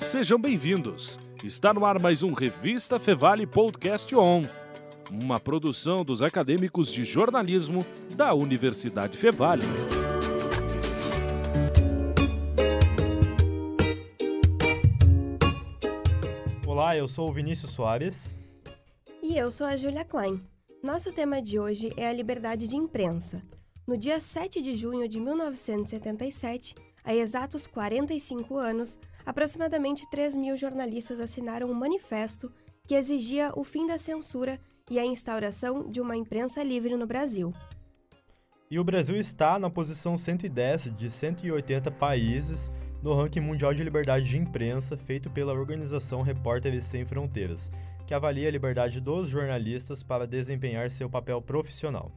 Sejam bem-vindos. Está no ar mais um Revista Fevale Podcast On, uma produção dos acadêmicos de jornalismo da Universidade Fevale. Olá, eu sou o Vinícius Soares. E eu sou a Julia Klein. Nosso tema de hoje é a liberdade de imprensa. No dia 7 de junho de 1977, há exatos 45 anos, aproximadamente 3 mil jornalistas assinaram um manifesto que exigia o fim da censura e a instauração de uma imprensa livre no Brasil. E o Brasil está na posição 110 de 180 países no ranking mundial de liberdade de imprensa feito pela organização Repórteres Sem Fronteiras, que avalia a liberdade dos jornalistas para desempenhar seu papel profissional.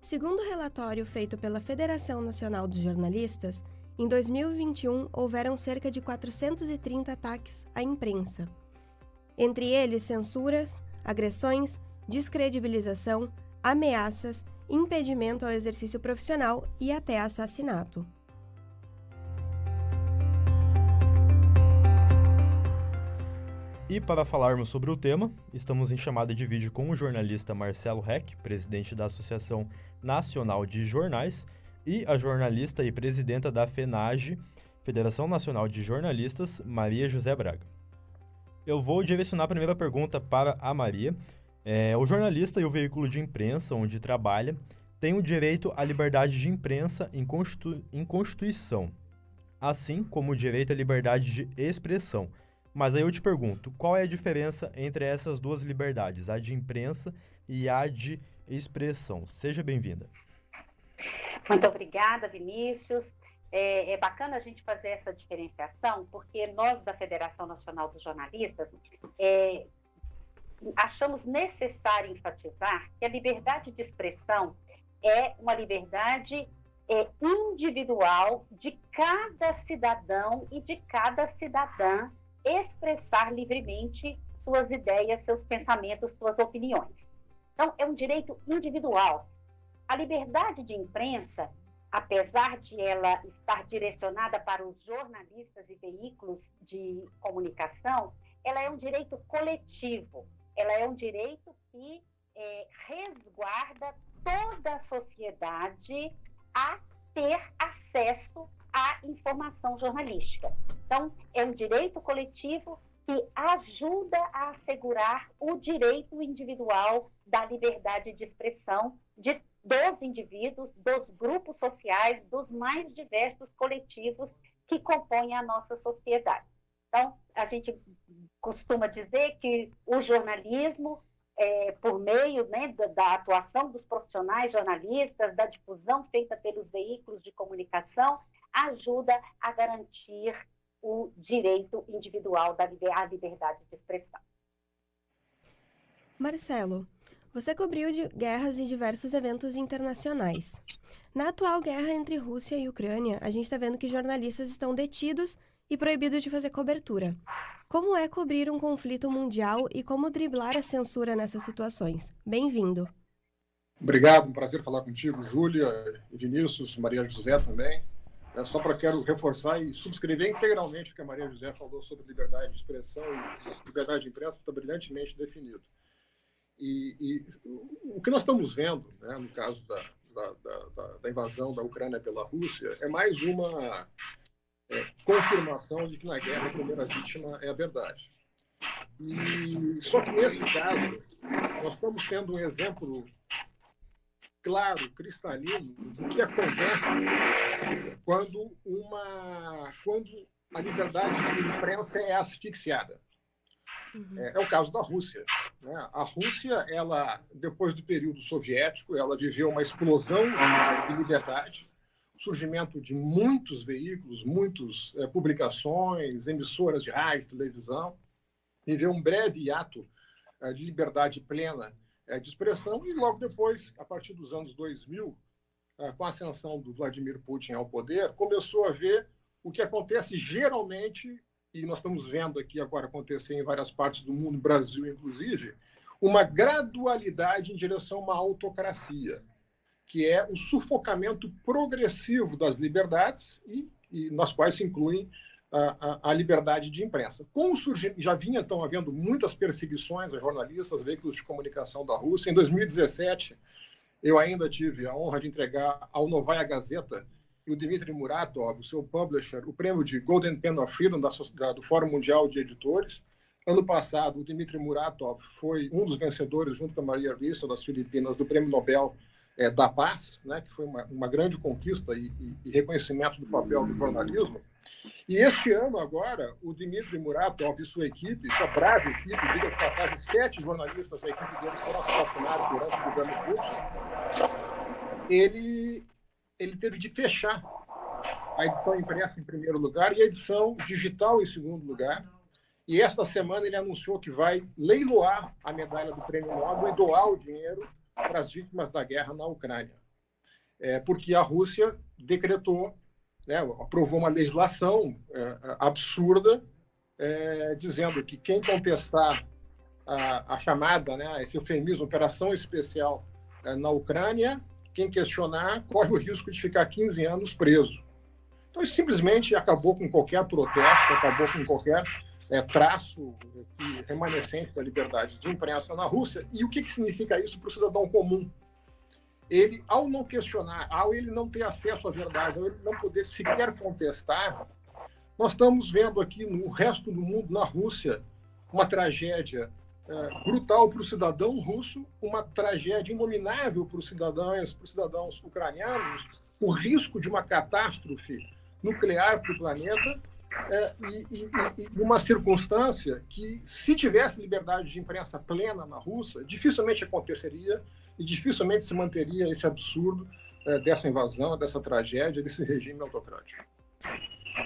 Segundo o relatório feito pela Federação Nacional dos Jornalistas, em 2021, houveram cerca de 430 ataques à imprensa. Entre eles, censuras, agressões, descredibilização, ameaças, impedimento ao exercício profissional e até assassinato. E para falarmos sobre o tema, estamos em chamada de vídeo com o jornalista Marcelo Reck, presidente da Associação Nacional de Jornais, e a jornalista e presidenta da FENAGE, Federação Nacional de Jornalistas, Maria José Braga. Eu vou direcionar a primeira pergunta para a Maria. É, o jornalista e o veículo de imprensa onde trabalha têm o direito à liberdade de imprensa em, Constitu em Constituição, assim como o direito à liberdade de expressão. Mas aí eu te pergunto, qual é a diferença entre essas duas liberdades, a de imprensa e a de expressão? Seja bem-vinda. Muito obrigada, Vinícius. É, é, bacana a gente fazer essa diferenciação, porque nós da Federação Nacional dos Jornalistas é, achamos necessário enfatizar que a liberdade de expressão é uma liberdade é, individual de cada cidadão e de cada cidadã expressar livremente suas ideias, seus pensamentos, suas opiniões. Então, é um direito individual a liberdade de imprensa, apesar de ela estar direcionada para os jornalistas e veículos de comunicação, ela é um direito coletivo, ela é um direito que é, resguarda toda a sociedade a ter acesso à informação jornalística. Então, é um direito coletivo que ajuda a assegurar o direito individual da liberdade de expressão de dos indivíduos, dos grupos sociais, dos mais diversos coletivos que compõem a nossa sociedade. Então, a gente costuma dizer que o jornalismo, é, por meio né, da, da, atuação dos profissionais jornalistas, da difusão feita pelos veículos de comunicação, ajuda a garantir o direito individual da à liberdade de expressão. Marcelo, você cobriu guerras e diversos eventos internacionais. Na atual guerra entre Rússia e Ucrânia, a gente está vendo que jornalistas estão detidos e proibidos de fazer cobertura. Como é cobrir um conflito mundial e como driblar a censura nessas situações? Bem-vindo. Obrigado, um prazer falar contigo, Júlia, Vinícius, Maria José também. É só para quero reforçar e subscrever integralmente o que a Maria José falou sobre liberdade de expressão e liberdade de imprensa, está brilhantemente definido. E, e, o que nós estamos vendo, né, no caso da, da, da, da, invasão da Ucrânia pela Rússia, é mais uma é, confirmação de que na guerra a primeira vítima é a verdade. E, só que nesse caso, nós estamos tendo um exemplo claro, cristalino, do que acontece quando, uma, quando a liberdade de imprensa é asfixiada. Uhum. É, é, o caso da Rússia. Né? A Rússia, ela, depois do período soviético, ela viveu uma explosão de liberdade, surgimento de muitos veículos, muitas é, publicações, emissoras de rádio, televisão, viveu um breve hiato é, de liberdade plena é, de expressão e logo depois, a partir dos anos 2000, é, com a ascensão do Vladimir Putin ao poder, começou a ver o que acontece geralmente e nós estamos vendo aqui agora acontecer em várias partes do mundo, Brasil inclusive, uma gradualidade em direção a uma autocracia, que é o sufocamento progressivo das liberdades, e, e nas quais se incluem a, a, liberdade de imprensa. Com o surgimento, já vinha então havendo muitas perseguições a jornalistas, veículos de comunicação da Rússia. Em 2017, eu ainda tive a honra de entregar ao Novaya Gazeta e o Dmitry Muratov, o seu publisher, o prêmio de Golden Pen of Freedom da, da, do Fórum Mundial de Editores. Ano passado, o Dmitry Muratov foi um dos vencedores, junto com a Maria Rissa, das Filipinas, do Prêmio Nobel é, da Paz, né, que foi uma, uma grande conquista e, e, e reconhecimento do papel do jornalismo. E este ano, agora, o Dmitry Muratov e sua equipe, sua brava equipe, diga de passagem, sete jornalistas da equipe dele foram assassinados durante o governo Putin, ele, ele teve de fechar a edição impressa em primeiro lugar e a edição digital em segundo lugar. E esta semana ele anunciou que vai leiloar a medalha do Prêmio Nobel e doar o dinheiro para as vítimas da guerra na Ucrânia. É, porque a Rússia decretou né, aprovou uma legislação é, absurda é, dizendo que quem contestar a, a, chamada, né, esse eufemismo, operação especial é, na Ucrânia, quem questionar corre o risco de ficar 15 anos preso. Então, simplesmente acabou com qualquer protesto, acabou com qualquer é, traço remanescente da liberdade de imprensa na Rússia. E o que, que significa isso para o cidadão comum? ele, ao não questionar, ao ele não ter acesso à verdade, ao ele não poder sequer contestar, nós estamos vendo aqui no resto do mundo, na Rússia, uma tragédia é, brutal para o cidadão russo, uma tragédia inominável para os cidadãos, para os cidadãos ucranianos, o risco de uma catástrofe nuclear para o planeta é, e, e, e, uma circunstância que, se tivesse liberdade de imprensa plena na Rússia, dificilmente aconteceria e dificilmente se manteria esse absurdo é, dessa invasão, dessa tragédia, desse regime autocrático.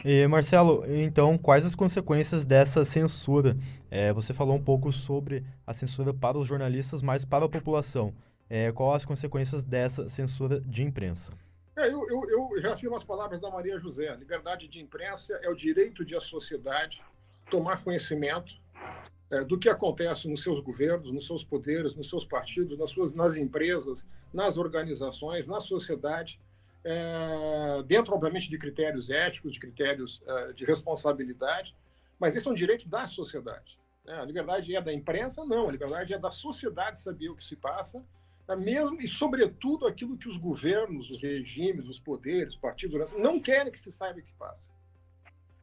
E, Marcelo, então, quais as consequências dessa censura? É, você falou um pouco sobre a censura para os jornalistas, mas para a população. É, quais as consequências dessa censura de imprensa? É, eu, eu, eu as palavras da Maria José. Liberdade de imprensa é o direito de a sociedade tomar conhecimento é, do que acontece nos seus governos, nos seus poderes, nos seus partidos, nas suas nas empresas, nas organizações, na sociedade, é, dentro obviamente de critérios éticos, de critérios é, de responsabilidade, mas esse é um direito da sociedade. Né? A liberdade é da imprensa? Não, a liberdade é da sociedade saber o que se passa, é mesmo e sobretudo aquilo que os governos, os regimes, os poderes, os partidos não querem que se saiba o que passa.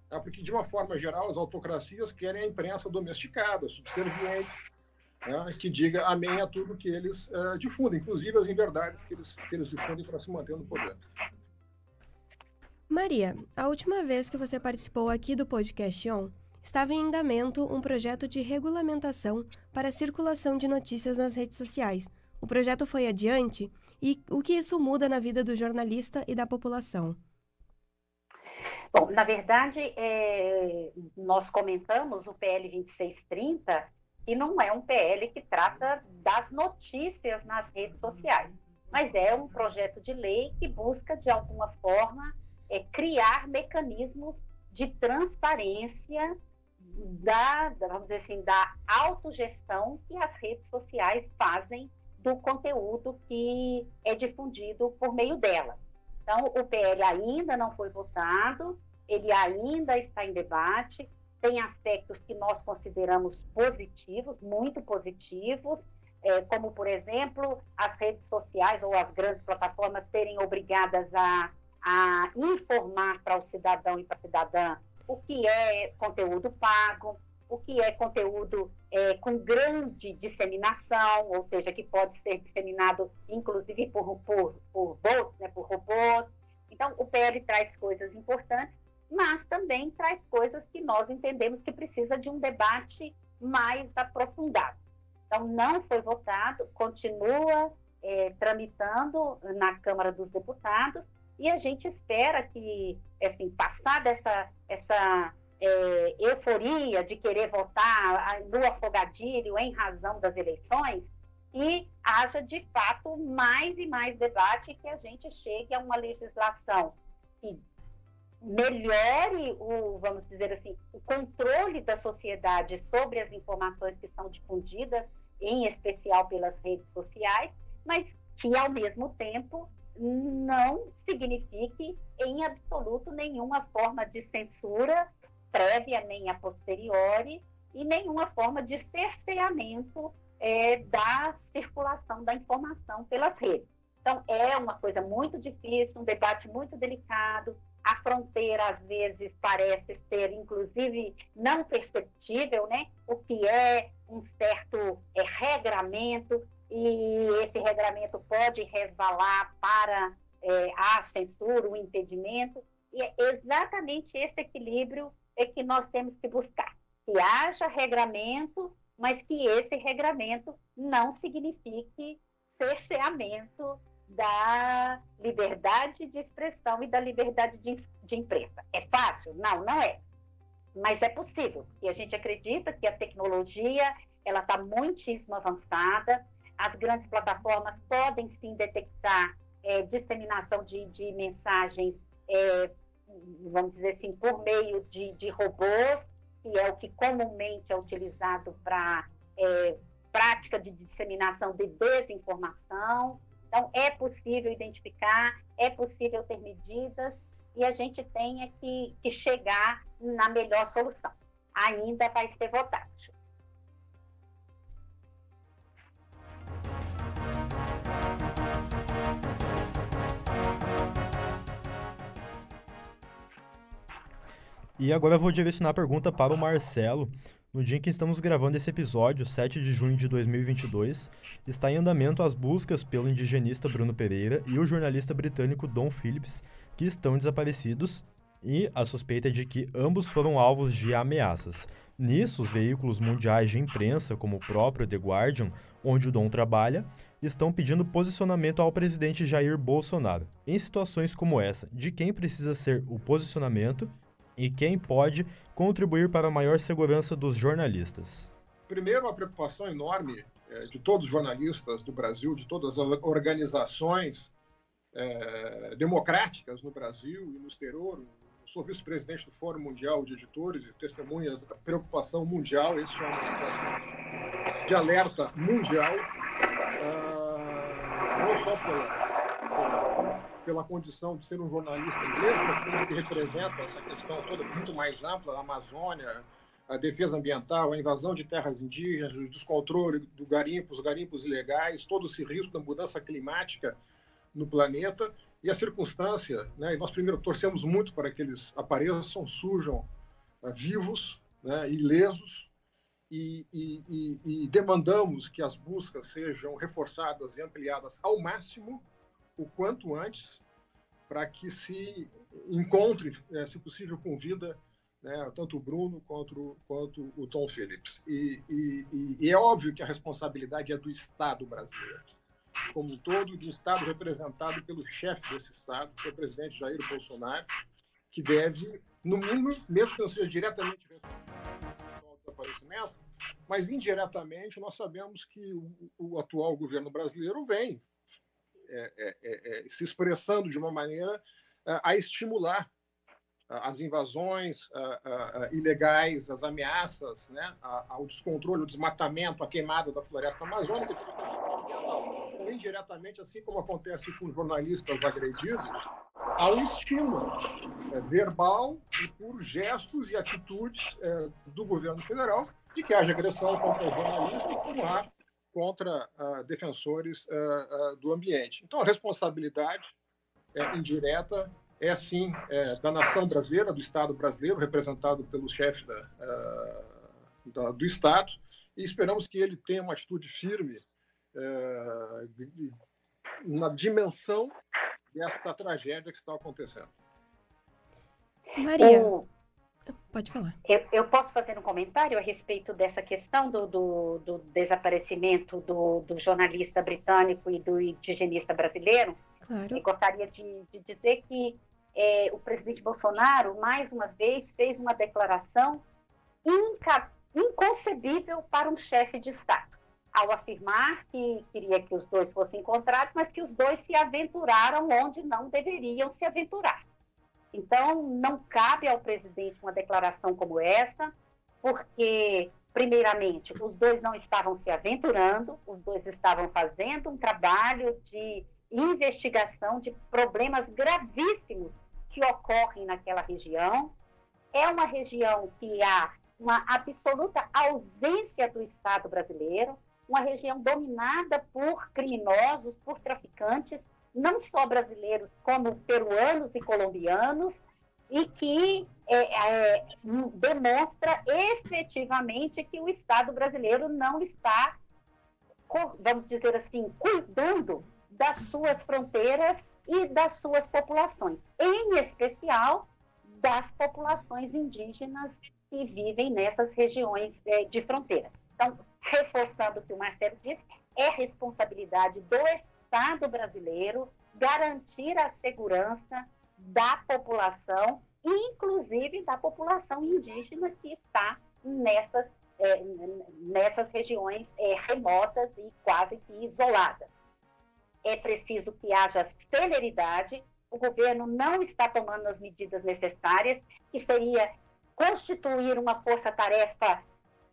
Tá? porque, de uma forma geral, as autocracias querem a imprensa domesticada, subserviente, né? que diga amém a tudo que eles uh, difundem, inclusive as inverdades que eles, que eles difundem para se manter no poder. Maria, a última vez que você participou aqui do podcast ON, estava em andamento um projeto de regulamentação para a circulação de notícias nas redes sociais. O projeto foi adiante e o que isso muda na vida do jornalista e da população? Bom, na verdade, é, nós comentamos o PL 2630 e não é um PL que trata das notícias nas redes sociais, mas é um projeto de lei que busca, de alguma forma, é, criar mecanismos de transparência da, vamos dizer assim, da autogestão que as redes sociais fazem do conteúdo que é difundido por meio dela. Então, o PL ainda não foi votado, ele ainda está em debate, tem aspectos que nós consideramos positivos, muito positivos, é, como, por exemplo, as redes sociais ou as grandes plataformas serem obrigadas a, a informar para o cidadão e para a cidadã o que é conteúdo pago, o que é conteúdo é, com grande disseminação, ou seja, que pode ser disseminado inclusive por, por, por bots, né, por robôs. Então, o PL traz coisas importantes, mas também traz coisas que nós entendemos que precisa de um debate mais aprofundado. Então, não foi votado, continua é, tramitando na Câmara dos Deputados, e a gente espera que, assim, passar dessa essa é, euforia de querer votar no afogadilho em razão das eleições e haja de fato mais e mais debate que a gente chegue a uma legislação que melhore o, vamos dizer assim, o controle da sociedade sobre as informações que são difundidas, em especial pelas redes sociais, mas que ao mesmo tempo não signifique em absoluto nenhuma forma de censura prévia nem a posteriori e nenhuma forma de cerceamento é, da circulação da informação pelas redes. Então, é uma coisa muito difícil, um debate muito delicado. A fronteira, às vezes, parece ser, inclusive, não perceptível, né? O que é um certo é, regramento, e esse regramento pode resvalar para é, a censura, o impedimento. E é exatamente esse equilíbrio é que nós temos que buscar. Que haja regramento, mas que esse regramento não signifique cerceamento da liberdade de expressão e da liberdade de, de imprensa. É fácil? Não, não é. Mas é possível. E a gente acredita que a tecnologia ela está muitíssimo avançada. As grandes plataformas podem sim detectar é, disseminação de, de mensagens, é, vamos dizer assim, por meio de, de robôs, que é o que comumente é utilizado para é, prática de disseminação de desinformação. Então, é possível identificar, é possível ter medidas e a gente tem que, que chegar na melhor solução. Ainda vai ser votado. E agora eu vou direcionar a pergunta para o Marcelo. No dia em que estamos gravando esse episódio, 7 de junho de 2022, está em andamento as buscas pelo indigenista Bruno Pereira e o jornalista britânico Don Phillips, que estão desaparecidos, e a suspeita é de que ambos foram alvos de ameaças. Nisso, os veículos mundiais de imprensa, como o próprio The Guardian, onde o Dom trabalha, estão pedindo posicionamento ao presidente Jair Bolsonaro. Em situações como essa, de quem precisa ser o posicionamento e quem pode contribuir para a maior segurança dos jornalistas? Primeiro, a preocupação enorme é, de todos os jornalistas do Brasil, de todas as organizações é, democráticas no Brasil e no exterior. Eu sou vice-presidente do Fórum Mundial de Editores e testemunha da preocupação mundial. Isso é situação de alerta mundial, uh, não só pela, pela condição de ser um jornalista inglês, mas que representa essa questão toda muito mais ampla, a Amazônia, a defesa ambiental, a invasão de terras indígenas, o descontrole do garimpo, os garimpos ilegais, todo esse risco da mudança climática no planeta e a circunstância, né, e nós primeiro torcemos muito para que eles apareçam, surjam uh, vivos, né, ilesos, e, e, e, e demandamos que as buscas sejam reforçadas e ampliadas ao máximo, o quanto antes, para que se encontre, é, se possível, com vida, né, tanto o Bruno quanto, quanto o Tom Phillips. E, e, e, é óbvio que a responsabilidade é do Estado brasileiro, como um todo, do Estado representado pelo chefe desse Estado, que é o presidente Jair Bolsonaro, que deve, no mínimo, mesmo que não seja diretamente responsável pelo desaparecimento, mas indiretamente nós sabemos que o, o atual governo brasileiro vem é, é, é, é, se expressando de uma maneira a estimular as invasões ilegais, as ameaças, né, ao descontrole, ao desmatamento, à queimada da floresta amazônica, ou indiretamente, assim como acontece com jornalistas agredidos, há um estímulo é, verbal e por gestos e atitudes é, do governo federal de que haja agressão contra o jornalista, como há contra uh, defensores uh, uh, do ambiente. Então, a responsabilidade é, indireta é, sim, é, da nação brasileira, do Estado brasileiro, representado pelo chefe da, da, do Estado, e esperamos que ele tenha uma atitude firme na dimensão desta tragédia que está acontecendo. Maria. Pode falar. Eu, eu, posso fazer um comentário a respeito dessa questão do, do, do desaparecimento do, do, jornalista britânico e do indigenista brasileiro? Claro. Eu gostaria de, de dizer que é, o presidente Bolsonaro, mais uma vez, fez uma declaração inca, inconcebível para um chefe de Estado, ao afirmar que queria que os dois fossem encontrados, mas que os dois se aventuraram onde não deveriam se aventurar. Então, não cabe ao presidente uma declaração como essa, porque, primeiramente, os dois não estavam se aventurando, os dois estavam fazendo um trabalho de investigação de problemas gravíssimos que ocorrem naquela região. É uma região que há uma absoluta ausência do Estado brasileiro, uma região dominada por criminosos, por traficantes, não só brasileiros, como peruanos e colombianos, e que é, é, demonstra efetivamente que o Estado brasileiro não está, vamos dizer assim, cuidando das suas fronteiras e das suas populações, em especial das populações indígenas que vivem nessas regiões é, de fronteira. Então, reforçando o que o Marcelo disse, é responsabilidade do Estado brasileiro garantir a segurança da população, inclusive da população indígena que está nessas, é, nessas regiões é, remotas e quase que isoladas. É preciso que haja celeridade, o governo não está tomando as medidas necessárias, que seria constituir uma força-tarefa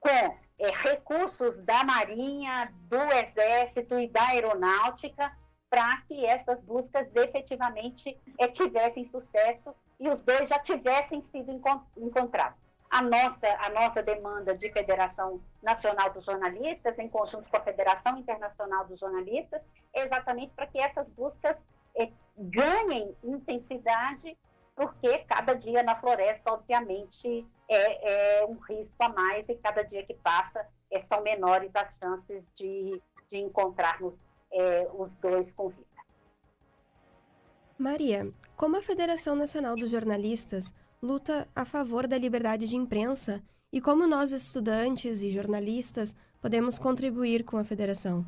com é, recursos da Marinha, do Exército e da Aeronáutica para que essas buscas efetivamente é, tivessem sucesso e os dois já tivessem sido encontrados. A nossa, a nossa demanda de Federação Nacional dos Jornalistas, em conjunto com a Federação Internacional dos Jornalistas, é exatamente para que essas buscas é, ganhem intensidade, porque cada dia na floresta, obviamente, é, é, um risco a mais e cada dia que passa é, são menores as chances de, de encontrarmos é, os dois com vida. Maria, como a Federação Nacional dos Jornalistas luta a favor da liberdade de imprensa e como nós, estudantes e jornalistas, podemos contribuir com a federação?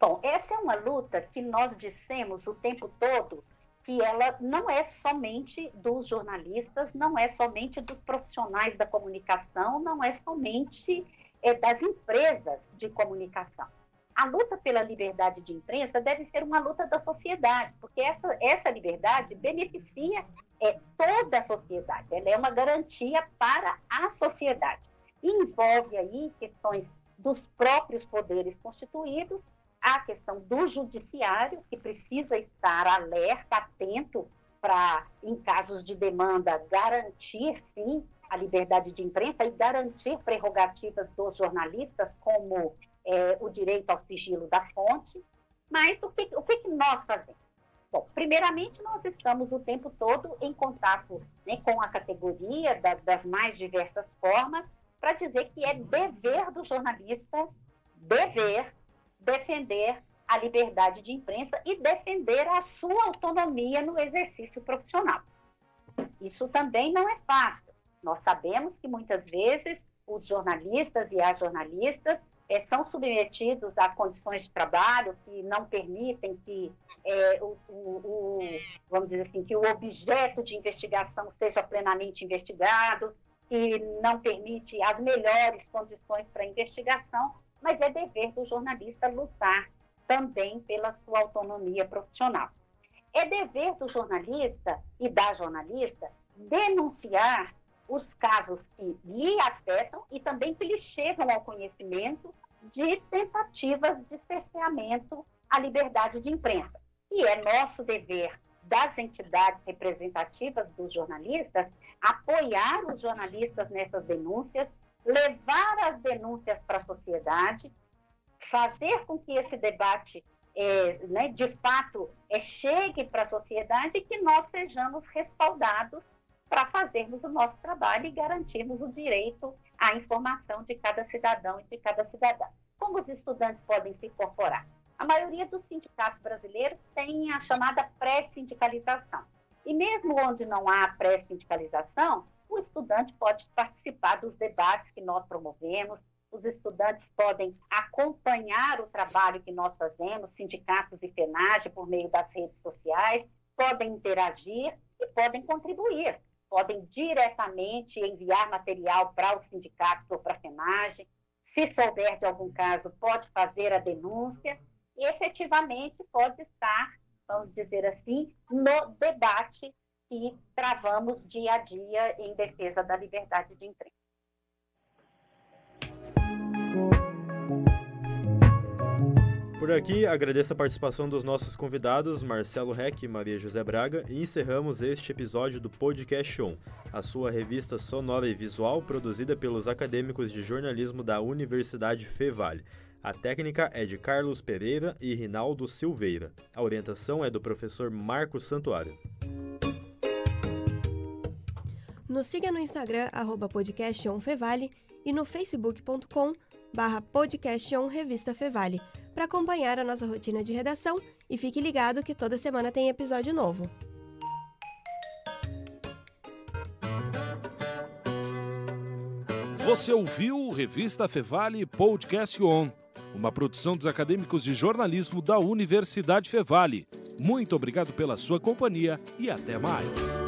Bom, essa é uma luta que nós dissemos o tempo todo que ela não é somente dos jornalistas, não é somente dos profissionais da comunicação, não é somente é, das empresas de comunicação a luta pela liberdade de imprensa deve ser uma luta da sociedade, porque essa, essa liberdade beneficia é, toda a sociedade, ela é uma garantia para a sociedade. E envolve aí questões dos próprios poderes constituídos, a questão do judiciário, que precisa estar alerta, atento para, em casos de demanda, garantir, sim, a liberdade de imprensa e garantir prerrogativas dos jornalistas, como é, o direito ao sigilo da fonte, mas o que, o que, que nós fazemos? Bom, primeiramente, nós estamos o tempo todo em contato né, com a categoria da, das mais diversas formas, para dizer que é dever do jornalista, dever, defender a liberdade de imprensa e defender a sua autonomia no exercício profissional. Isso também não é fácil. Nós sabemos que muitas vezes os jornalistas e as jornalistas é, são submetidos a condições de trabalho que não permitem que é, o, o, o, vamos dizer assim, que o objeto de investigação seja plenamente investigado, que não permite as melhores condições para investigação, mas é dever do jornalista lutar também pela sua autonomia profissional. É dever do jornalista e da jornalista denunciar os casos que lhe afetam e também que lhe chegam ao conhecimento de tentativas de cerceamento à liberdade de imprensa. E é nosso dever das entidades representativas dos jornalistas apoiar os jornalistas nessas denúncias, levar as denúncias para a sociedade, fazer com que esse debate é, né, de fato é, chegue para a sociedade e que nós sejamos respaldados para fazermos o nosso trabalho e garantirmos o direito à informação de cada cidadão e de cada cidadã. Como os estudantes podem se incorporar? A maioria dos sindicatos brasileiros tem a chamada pré-sindicalização. E mesmo onde não há pré-sindicalização, o estudante pode participar dos debates que nós promovemos, os estudantes podem acompanhar o trabalho que nós fazemos, sindicatos e FENAGE, por meio das redes sociais, podem interagir e podem contribuir podem diretamente enviar material para os sindicatos ou para a FENAGE. Se souber de algum caso, pode fazer a denúncia e efetivamente pode estar, vamos dizer assim, no debate que travamos dia a dia em defesa da liberdade de imprensa. Por aqui, agradeço a participação dos nossos convidados, Marcelo Reck e Maria José Braga, e encerramos este episódio do Podcast On, a sua revista sonora e visual produzida pelos acadêmicos de jornalismo da Universidade Fevale. A técnica é de Carlos Pereira e Rinaldo Silveira. A orientação é do professor Marcos Santuário. Nos siga no Instagram, arroba podcastonfevale e no facebook.com barra podcastonrevista Fevale para acompanhar a nossa rotina de redação e fique ligado que toda semana tem episódio novo. Você ouviu Revista Fevale Podcast On, uma produção dos acadêmicos de jornalismo da Universidade Fevale. Muito obrigado pela sua companhia e até mais.